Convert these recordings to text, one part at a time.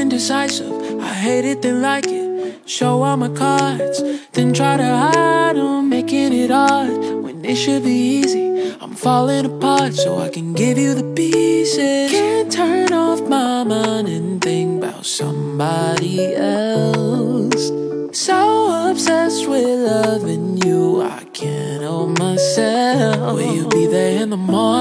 indecisive. I hate it, then like it. Show all my cards, then try to hide them, making it odd when it should be easy. I'm falling apart so I can give you the pieces. Can't turn off my mind and think about somebody else. So obsessed with loving you, I can't help myself. Will you be there in the morning,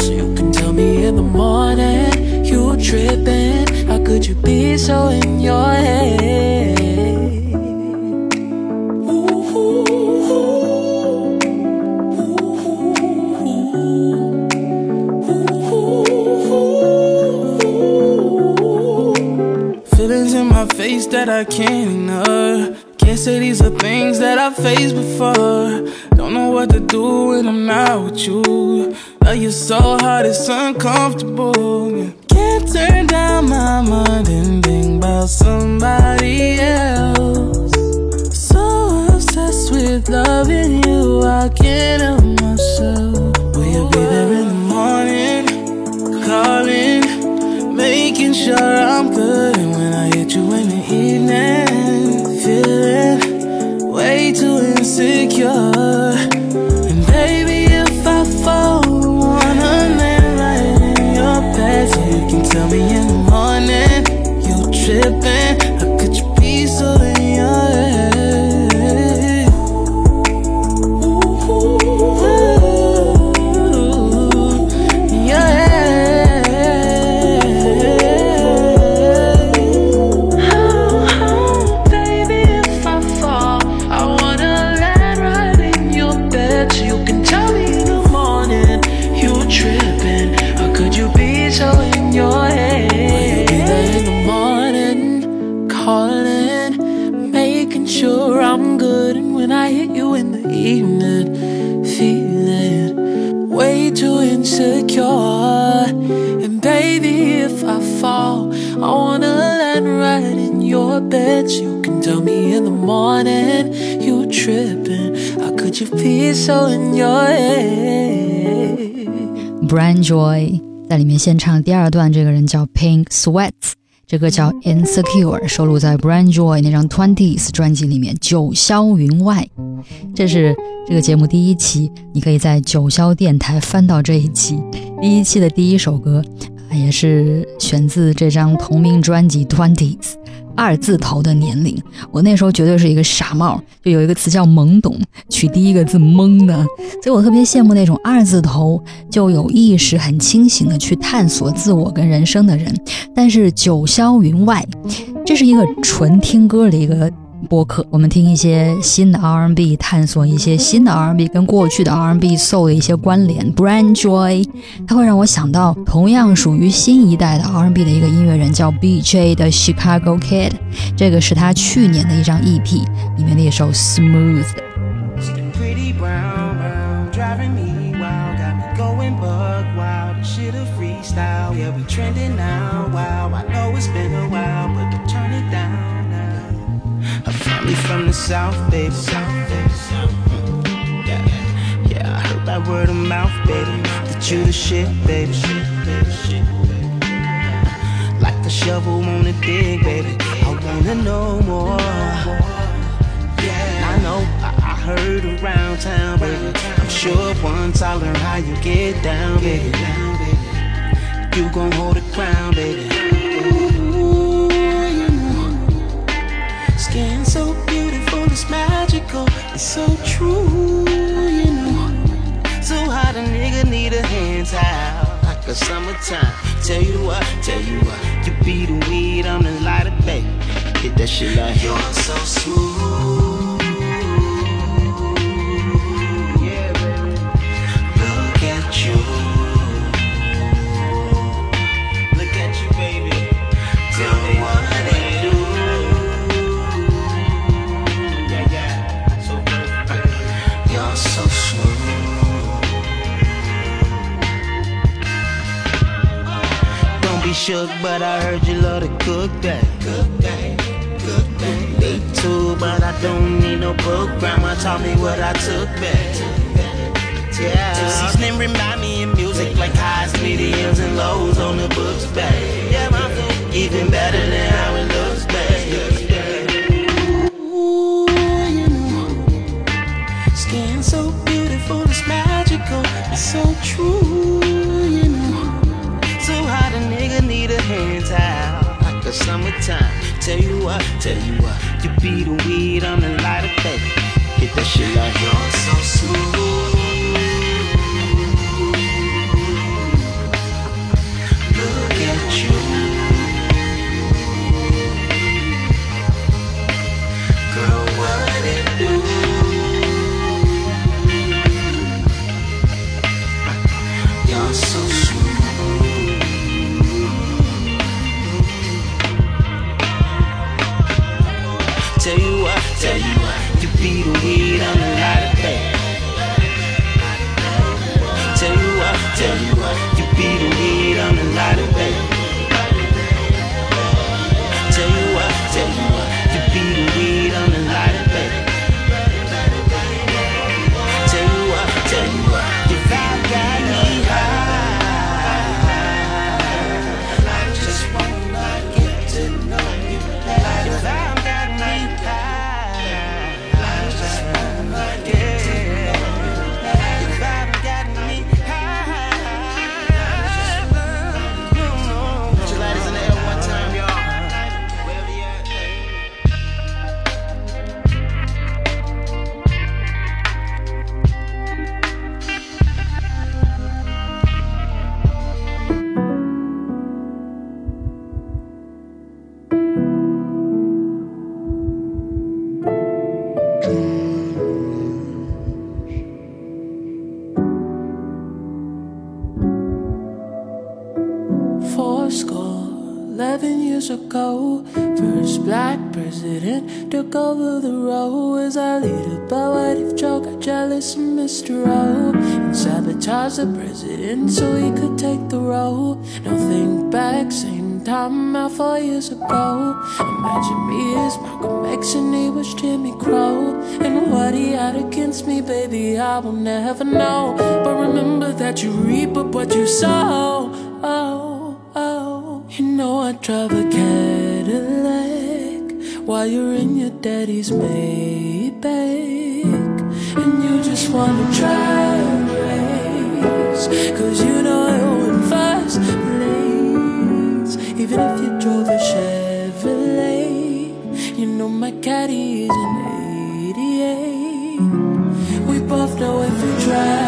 so you can tell me in the morning you tripping. How could you be so in your head? Feelings in my face that I can't ignore. Can't say these are things that I've faced before. Don't know what to do when I'm not with you. Love you so hard, it's uncomfortable. Can't turn down my mind Brand Joy 在里面献唱第二段，这个人叫 Pink Sweats，这歌叫 Insecure，收录在 Brand Joy 那张 Twenties 专辑里面，《九霄云外》。这是这个节目第一期，你可以在九霄电台翻到这一期。第一期的第一首歌，也是选自这张同名专辑 Twenties。二字头的年龄，我那时候绝对是一个傻帽，就有一个词叫懵懂，取第一个字懵的，所以我特别羡慕那种二字头就有意识、很清醒的去探索自我跟人生的人。但是九霄云外，这是一个纯听歌的一个播客，我们听一些新的 R&B，探索一些新的 R&B 跟过去的 R&B soul 的一些关联。BRANJOY，它会让我想到同样属于新一代的 R&B 的一个音乐人叫 BJ 的 Chicago Kid，这个是他去年的一张 EP 里面的一首 Smooth。A family from the south, baby. South, baby. Yeah, yeah, I heard that word of mouth, baby. That you the shit, baby. Like a shovel on a dig, baby. I wanna know more. Yeah, I know I, I heard around town, baby. I'm sure once I learn how you get down, baby. You gon' hold the crown, baby. Skin so beautiful, it's magical. It's so true, you know. So hot a nigga need a hand towel like a summertime. Tell you what, tell you what, you be the weed, I'm the lighter, baby. Hit that shit like you're so smooth. Be shook, but I heard you love to cook that. Cook that. Cook that. Me too, but I don't need no book. Grandma taught me what I took back. Yeah. Seasoning remind me of music like highs, mediums, and lows on the books back. Yeah, my food even better than how it looks back. So beautiful, it's magical, it's so true, like the summertime. Tell you what, tell you what, you be the weed on the lighter, baby. Hit that shit like you're so smooth. Look at you. Be the weed on the lighter, baby. Tell you what, tell you what, you be the weed on the lighter, baby. Tell and sabotaged the president so he could take the role? Now think back, same time about four years ago. Imagine me as Malcolm X and he was Jimmy Crow, and what he had against me, baby, I will never know. But remember that you reap what you sow. Oh, oh. You know I drive a Cadillac while you're in your daddy's Maybach, you just wanna try race, cause you know I win first place. Even if you drove a Chevrolet, you know my caddy is an 88. We both know if we drag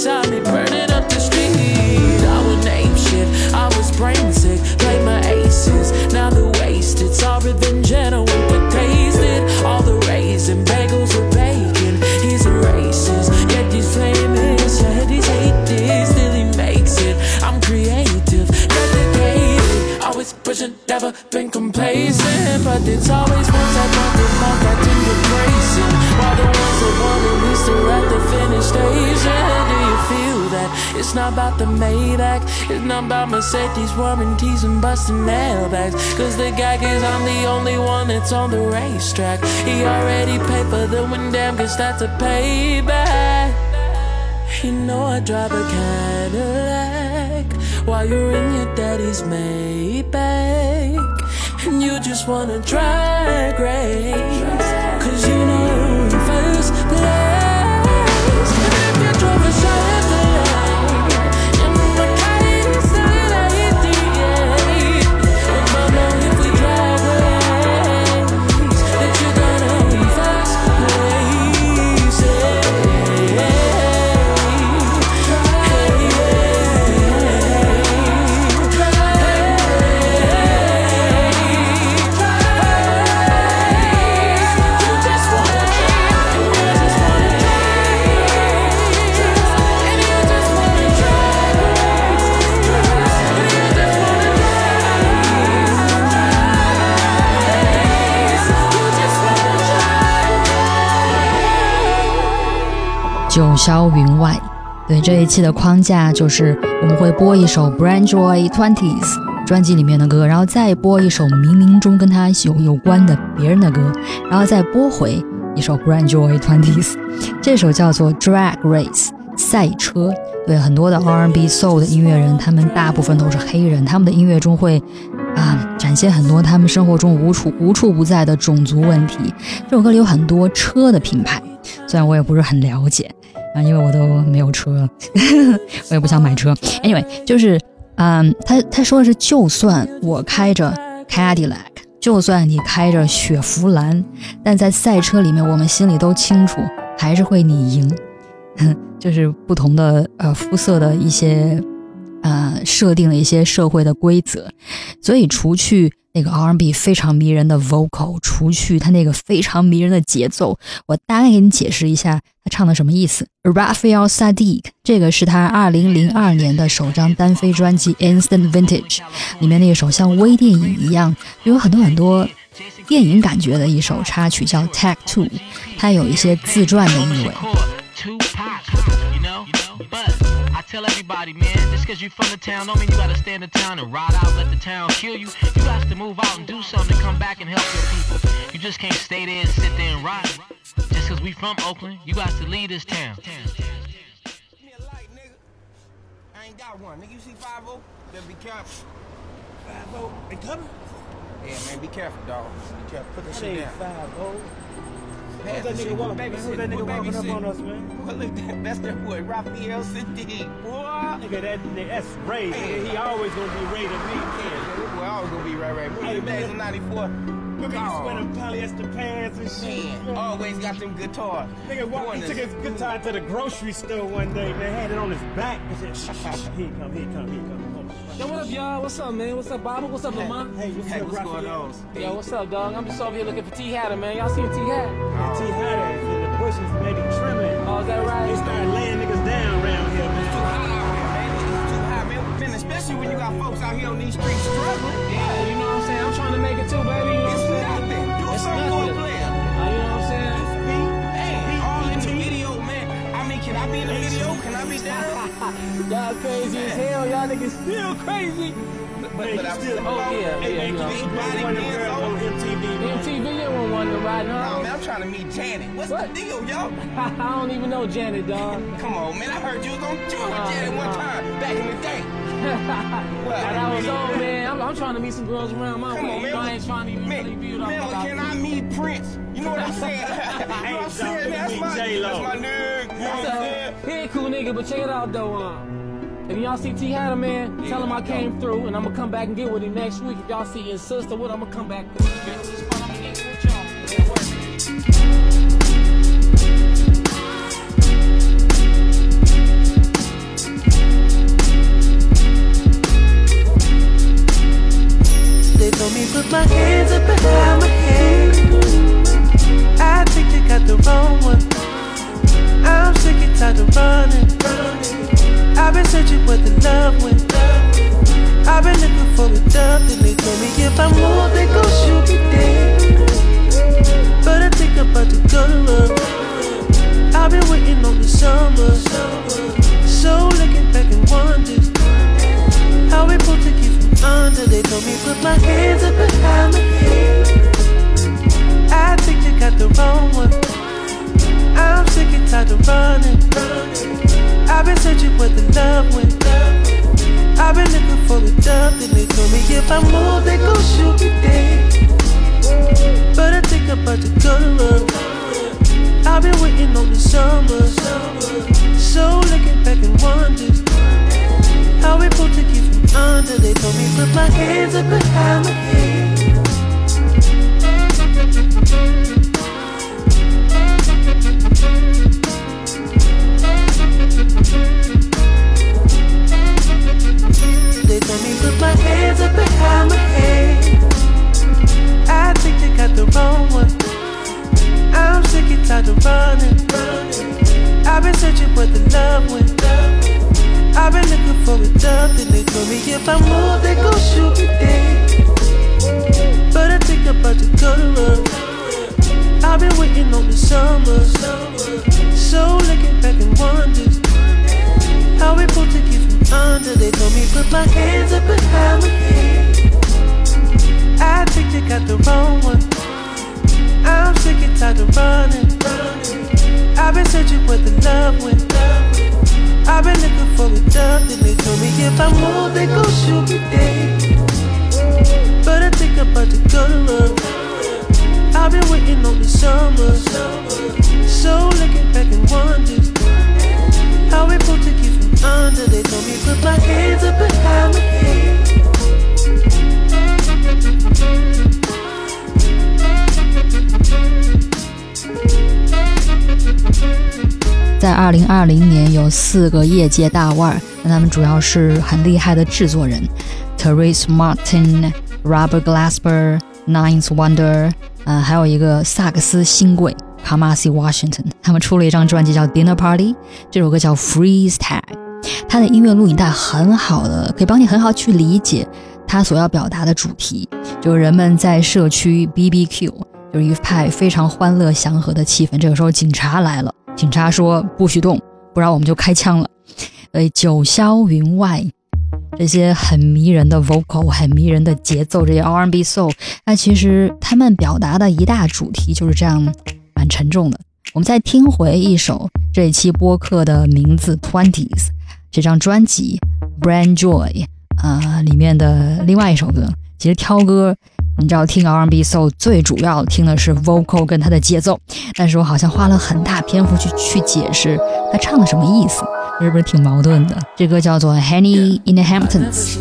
inside me burning up the street. I would name shit, I was brain sick, played my aces. Now the waste, it's all revenge and I went to taste it. All the raisin, bagels with bacon. He's a racist, yet he's famous. Yet he's hated, still he makes it. I'm creative, dedicated. Always pushing, never been complacent. But it's always ones that It's not about the Maybach. It's not about Mercedes warranties and busting airbags. Cause the gag is I'm the only one that's on the racetrack. He already paid for the win, damn, cause that's a payback. You know I drive a Cadillac while you're in your daddy's Maybach, and you just wanna drag race, cause you know 九霄云外。对这一期的框架就是我们会播一首 Brand Joy Twenties 专辑里面的歌，然后再播一首冥冥中跟他有有关的别人的歌，然后再播回一首 Brand Joy Twenties。这首叫做 Drag Race 赛车。对很多的 R&B Soul 的音乐人，他们大部分都是黑人，他们的音乐中会啊展现很多他们生活中无处无处不在的种族问题。这首歌里有很多车的品牌，虽然我也不是很了解。因为我都没有车，我也不想买车。Anyway，就是，嗯，他他说的是，就算我开着 Cadillac，就算你开着雪佛兰，但在赛车里面，我们心里都清楚，还是会你赢。就是不同的呃肤色的一些，呃设定了一些社会的规则，所以除去。那个 R&B 非常迷人的 vocal，除去他那个非常迷人的节奏，我大概给你解释一下他唱的什么意思。Raphael Sadiq，这个是他2002年的首张单飞专辑《Instant Vintage》里面那一首像微电影一样，有很多很多电影感觉的一首插曲，叫《Tag Two》，它有一些自传的意味。Tell everybody, man, just cause you from the town don't mean you gotta stand in the town and ride out, let the town kill you. You got to move out and do something to come back and help your people. You just can't stay there and sit there and ride. Just cause we from Oakland, you got to lead this town. I ain't got one. Nigga, you see 5 Then be careful. 5 they coming? Yeah, man, be careful, dog. Be careful. Put the shit down. 5 Who's that nigga walking? That nigga walking up on us, man? Well, look, that, that's that boy, Raphael Saadiq, boy. Nigga, that, that's Ray. Hey. He always gonna be Ray to me. Yeah, this boy always gonna be Ray Ray. Remember hey, the days of 94? Remember he used to wear polyester pants and shit? Man, always got them guitars. Nigga, walk, he took his guitar to the grocery store one day, man, had it on his back and said, shh, shh, here he come, he come, here he come. Yo, what up, y'all? What's up, man? What's up, Bobby? What's up, hey, Lamont? Hey, what's, hey, what's going on? Yo, what's up, dog? I'm just over here looking for T Hatter, man. Y'all seen T Hat? Oh. T Hatter in the bushes, maybe trimming. Oh, is that right? They started laying niggas down around here, man. It's too hot out here, man. It's too hot, man. man. Especially when you got folks out here on these streets struggling. Yeah, you know what I'm saying? I'm trying to make it too, baby. You know it's what I'm saying? Nothing. Do it's something nothing. for a player. Uh, you know what I'm saying? Hey, all in the video, man. I mean, can I be in the video? Y'all crazy as hell. Y'all niggas still crazy. But, hey, but I'm still, oh, yeah, yeah, hey, you know. you one of them girls on MTV, man. MTV, you want one to ride, huh? Nah, man, I'm trying to meet Janet. What's what? the deal, yo? I don't even know Janet, dog. Come on, man. I heard you was on tour with Uh, Janet one uh. time back in the day. well, that was old, man. I'm, I'm trying to meet some girls around my Come way. on, you man. know, I ain't trying to even Man, really build man, up. well, can I meet Prince? You know what I'm saying? you know what I'm saying? That's my, that's my nigga. You know what I'm saying? He ain't cool nigga, but check it out though. Uh, if y'all see T Hatter, man, tell him I came through and I'm gonna come back and get with him next week. If y'all see his sister, what I'm gonna come back. With. It's fun, I'm gonna get with y'all. Yeah, work. They told me put my hands up behind my head. I think they got the wrong one. I'm sick and tired of running. I've been searching where the love went. I've been looking for a dove, and they told me if I move, they gon' shoot me dead. But I think I'm about to go. I've been waiting on the summer. So looking back and wonders how we supposed to get from under. They told me put my hands up behind my head. I think they got the wrong one. I'm sick and tired of running. I've been searching where the love went. I've been looking for a dove, and they told me if I move, they gon' shoot me dead. But I think about to go to. I've been waiting on the summer. So looking back and wonders how we supposed to get from under. They told me put my hands up behind my head. Put my hands up behind my head. I think they got the wrong one. I'm sick and tired of running. I've been searching where the love went. I've been looking for a dove, and they told me if I move, they gon' shoot me. But I think about to run. I've been waiting on the summer. So looking back and wonders how we pulled to under. They told me put my hands up behind my head. I think they got the wrong one. I'm sick and tired of running. I've been searching where the love went. I've been looking for a dove, then they told me if I move, they gon' shoot me dead. But I think I'm about to go to run. I've been waiting on the summer. 在二零二零年有四个业界大腕儿，那他们主要是很厉害的制作人，Terese Martin、Robert Glasper、Ninth Wonder，呃，还有一个萨克斯新贵 Kamasi Washington，他们出了一张专辑叫 Dinner Party，这首歌叫 Freeze Tag，它的音乐录影带很好的，可以帮你很好去理解它所要表达的主题，就是人们在社区 BBQ，就是一派非常欢乐祥和的气氛。这个时候警察来了。警察说不许动，不然我们就开枪了。呃，九霄云外，这些很迷人的 vocal，很迷人的节奏，这些 R N B soul，那其实他们表达的一大主题就是这样，蛮沉重的。我们再听回一首这一期播客的名字 Twenties 这张专辑 Brand Joy 啊、里面的另外一首歌。其实挑歌，你知道听 R&B sol 最主要听的是 vocal 跟它的节奏，但是我好像花了很大篇幅去去解释他唱的什么意思，是不是挺矛盾的？这歌叫做 Honey in the Hamptons。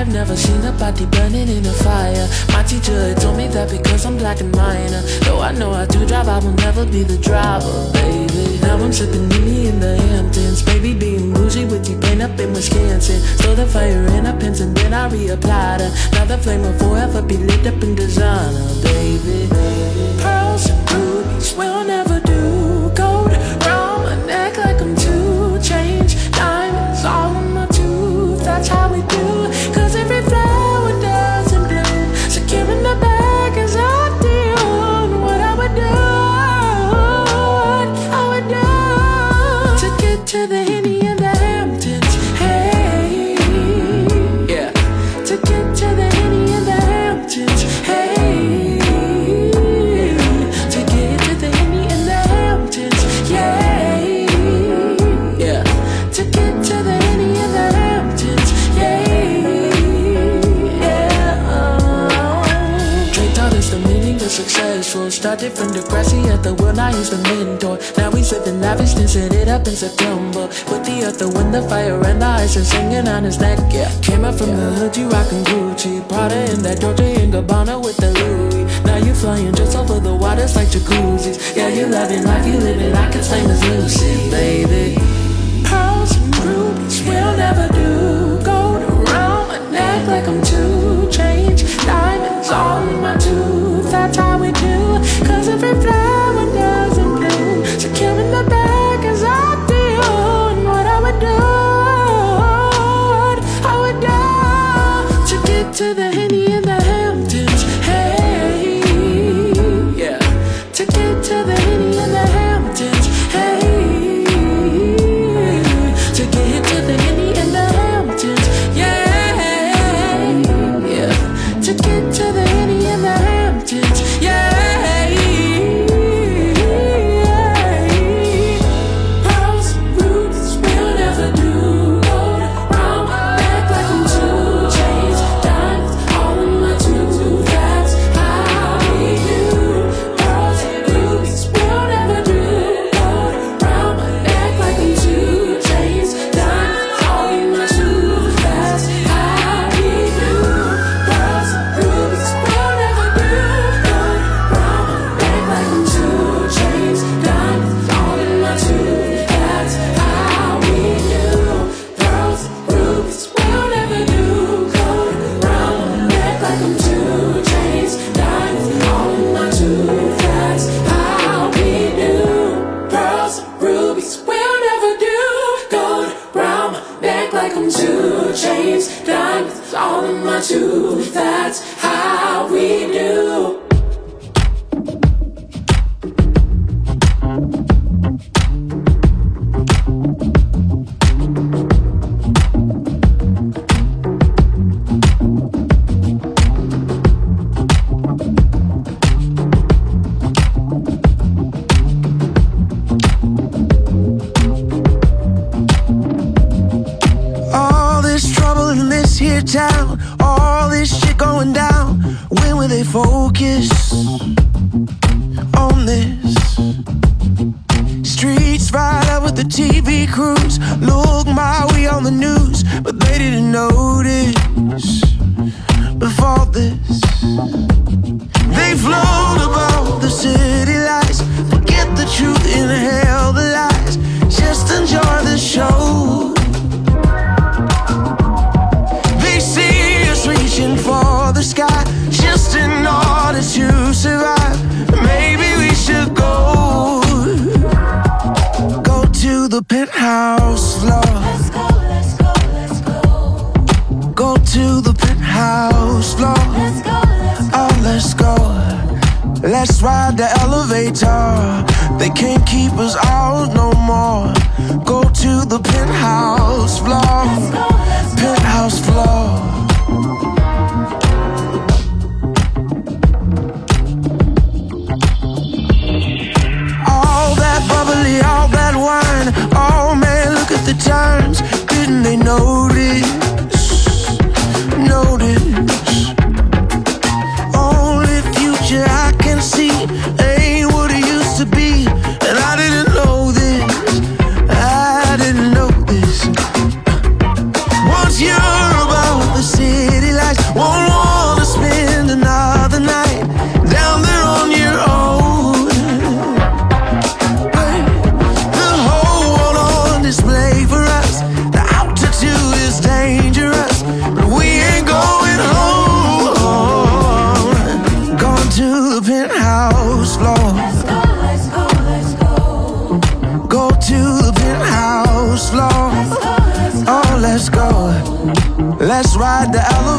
Have never seen a body burning in a fire. My teacher told me that because I'm black and minor. Though I know I do drive, I will never be the driver, baby. Now I'm sipping Nini in the Hamptons. Baby being bougie with you paint up in Wisconsin. Stole the fire in a pens and then I reapplied her. Now the flame will forever be lit up in designer, baby. Pearls and rubies will never do. Gold around my neck like I'm 2 Chainz. Diamonds all in my tooth. That's how we do. Started from Degrassi at the world, now he's the mentor. Now he's living lavish, then set it up in September. With the earth, the wind, the fire, and the ice, and singing on his neck, yeah. Came up from the hood, you rockin' Gucci. Prada in that Dolce and Gabbana with the Louis. Now you flying just over the waters like jacuzzis. Yeah, you loving life, you living like it's famous Lucy, baby. Pearls and rubies will never do. Gold around my neck like I'm 2 Chainz. Diamonds all in my tooth. That's how we do. Every flower doesn't bloom. Securing the bag is to the penthouse floor. Let's go, let's go. Oh, let's go. Let's ride the elevator. They can't keep us out no more. Go to the penthouse floor. Penthouse floor. All that bubbly, all that wine. Oh man, look at the times. Didn't they? Notice.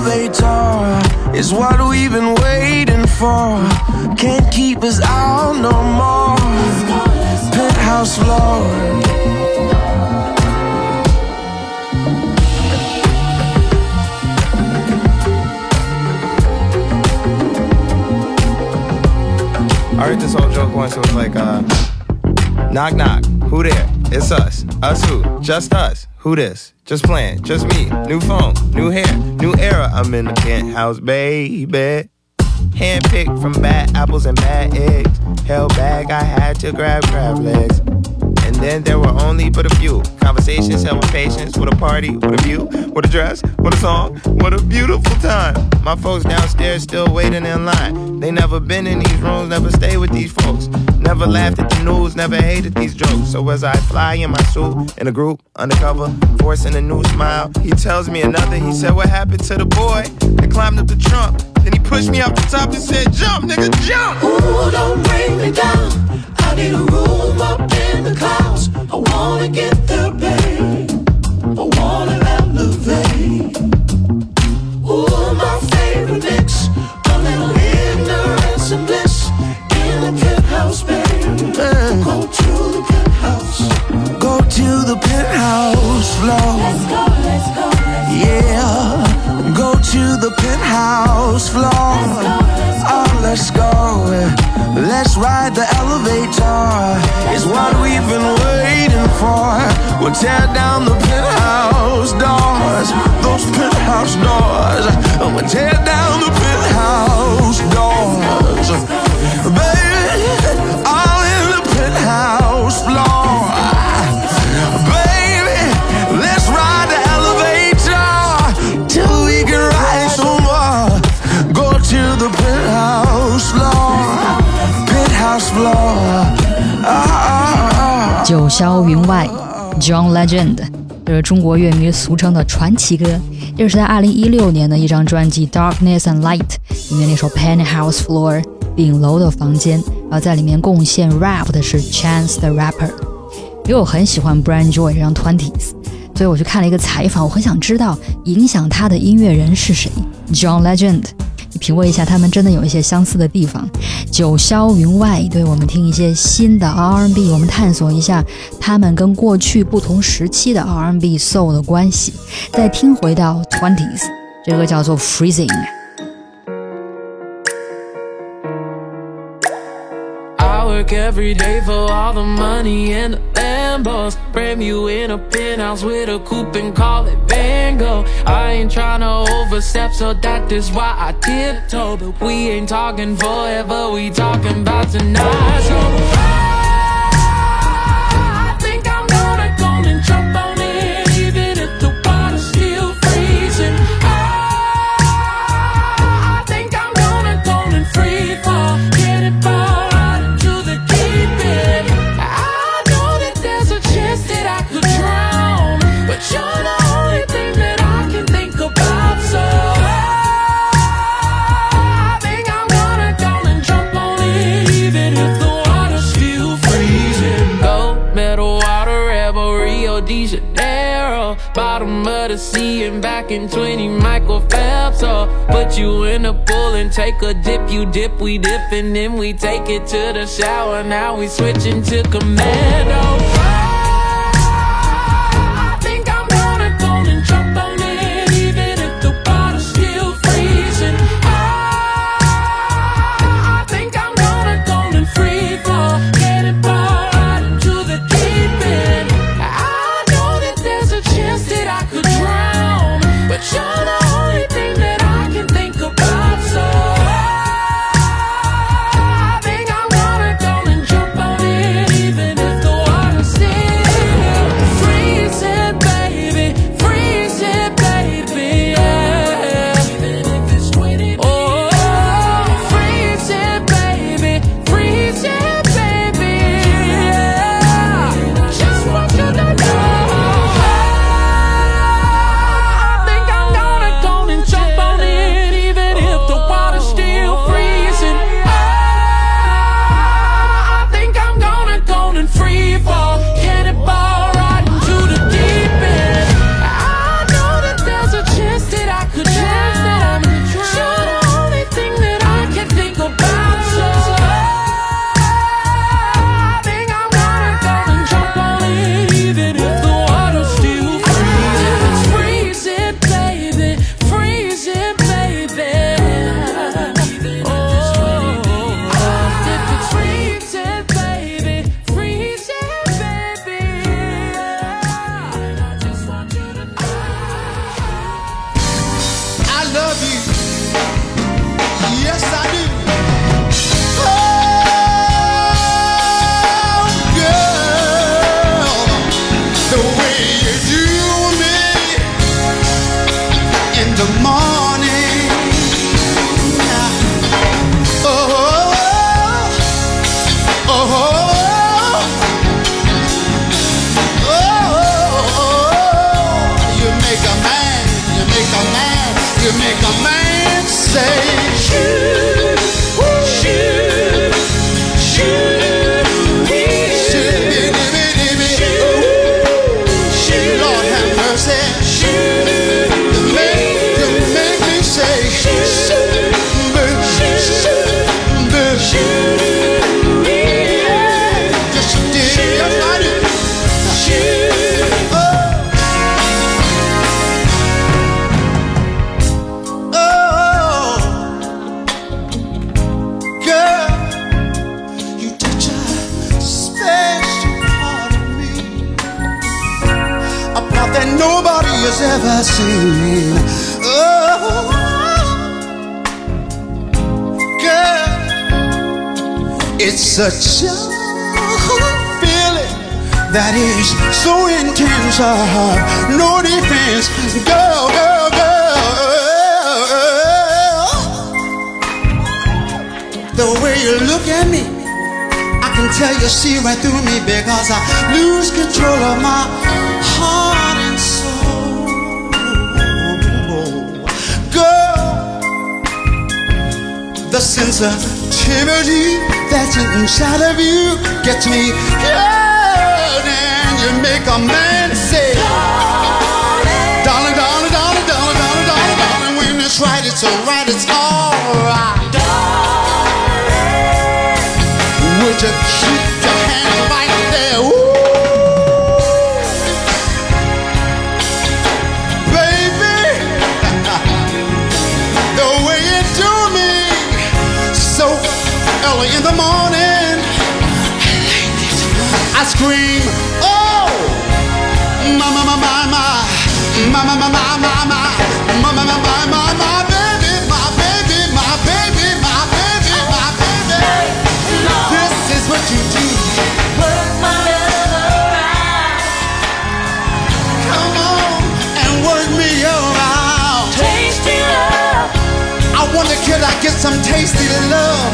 Elevator. It's what we've been waiting for. Can't keep us out no more. Penthouse floor. I heard this old joke once. It was like, uh, knock knock, who there? It's us. Us who? Just us. Who this? Just playing. Just me. New phone. New hair. New era. I'm in the penthouse, baby. Handpicked from bad apples and bad eggs. Held back, I had to grab crab legs. And then there were only but a few conversations held with patience. What a party, what a view, what a dress, what a song, what a beautiful time. My folks downstairs still waiting in line. They never been in these rooms, never stay with these folks. Never laughed at the news, never hated these jokes. So as I fly in my suit, in a group, undercover, forcing a new smile, he tells me another. He said, What happened to the boy that climbed up the trunk? Then he pushed me off the top and said, Jump, nigga, jump! Ooh, don't bring me down. I need a room up in the clouds. I wanna get there, babe. I wanna elevate. The penthouse floor. Let's go, let's go, let's Yeah, go to the penthouse floor. Oh, let's go. Let's ride the elevator. It's what we've been waiting for. We'll tear down the penthouse doors. Those penthouse doors. We'll tear down the penthouse doors. 九霄云外，John Legend，这是中国乐迷俗称的传奇歌。这是在二零一六年的一张专辑《Darkness and Light》里面那首《Penthouse Floor》顶楼的房间，然后在里面贡献 rap 的是 Chance the Rapper。因为我很喜欢 Brand Joy 这张 Twenties，所以我去看了一个采访，我很想知道影响他的音乐人是谁，John Legend。品味一下，他们真的有一些相似的地方。九霄云外，对我们听一些新的 R&B，我们探索一下他们跟过去不同时期的 R&B soul 的关系。再听回到 Twenties，这个叫做 Freezing。every day for all the money and the Lambos. Frame you in a penthouse with a coupe and call it bingo. I ain't tryna overstep, so that is why I tiptoe. But we ain't talking forever, we talking about tonight. So fucking 20 Michael Phelps, or put you in the pool and take a dip. You dip, we dip, and then we take it to the shower. Now we switching to commando. It's such a feeling that is so intense. I have no defense. Girl, girl, girl. The way you look at me, I can tell you see right through me because I lose control of my heart and soul. Girl, the sense of Activity that's inside of you gets me good, and you make a man say, Darling, darling, darling, darling, darling, darling, darling, darling. When it's right, it's alright, it's alright. Darling, would you? Oh, my, my, my, my, my, my, my, my, my, my, my, my, baby, my baby, my baby, my baby, my baby. This is what you do. My love around. Come on and work me around. Tasty love. I wonder could I get some tasty love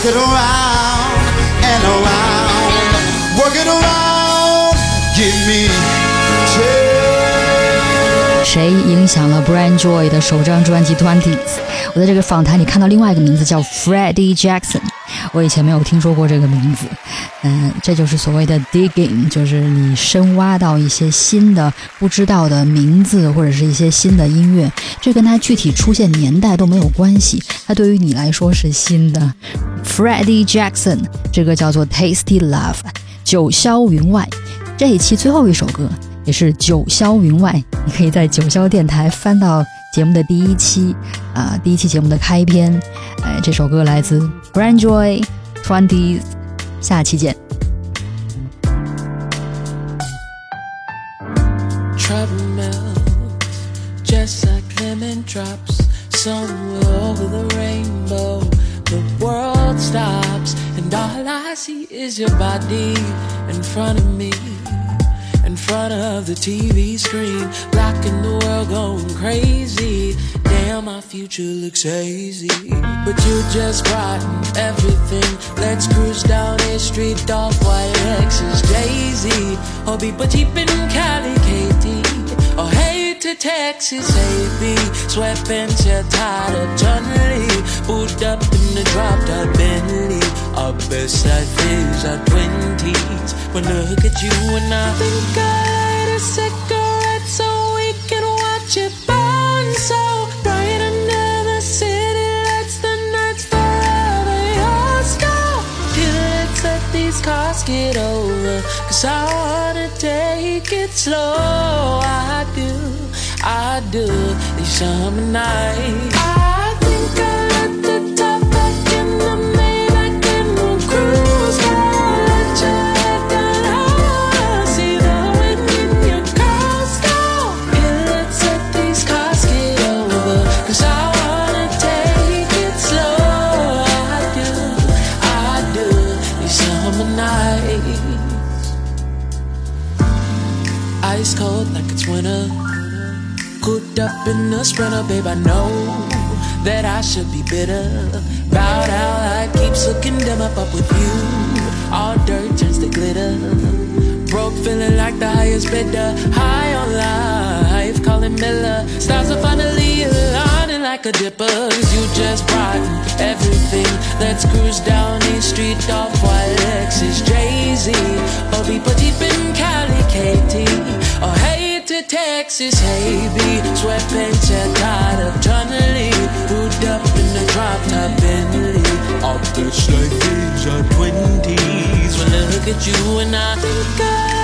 get around and around，get around，get me 谁影响了 Bran Joy 的首张专辑《Twenties》？我在这个访谈里看到另外一个名字叫 Freddie Jackson，我以前没有听说过这个名字。嗯，这就是所谓的 digging，就是你深挖到一些新的不知道的名字或者是一些新的音乐，这跟它具体出现年代都没有关系，它对于你来说是新的。Freddie Jackson 这个叫做 Tasty Love，九霄云外。这一期最后一首歌也是九霄云外，你可以在九霄电台翻到节目的第一期，啊、第一期节目的开篇。哎，这首歌来自 Brand Joy Twenties，下期见。 Trouble melts just like lemon drops somewhere over the rainbow. The world stops, and all I see is your body in front of me. In front of the TV screen, blocking the world, going crazy. Damn, my future looks hazy. But you just brighten everything. Let's cruise down a street, off white Z. Or be but cheap in Cali, Katie. Or oh, hey to Texas, AB. Sweatpants, you're tired of Lee. Boot up in the drop top Bentley. Our best life is our twenties. When I look at you and I think I light a cigarette get over. Cause I wanna take it slow. I do, I do. These summer nights. Ice cold like it's winter. Cooped up in a sprinter, babe. I know that I should be bitter. About how life keeps looking dim up, up with you. All dirt turns to glitter. Broke, feeling like the highest bidder. High on life, calling Miller. Stars are finally aligning like a dipper. Cause you just brighten everything. Let's cruise down the street off white Lexus Jay Z. Or put deep in Cali, Katie. To Texas, hey B. Sweatpants, yeah, tired of trying to up in the drop top Bentley. Bitch like these are twenties. When I look at you and I think I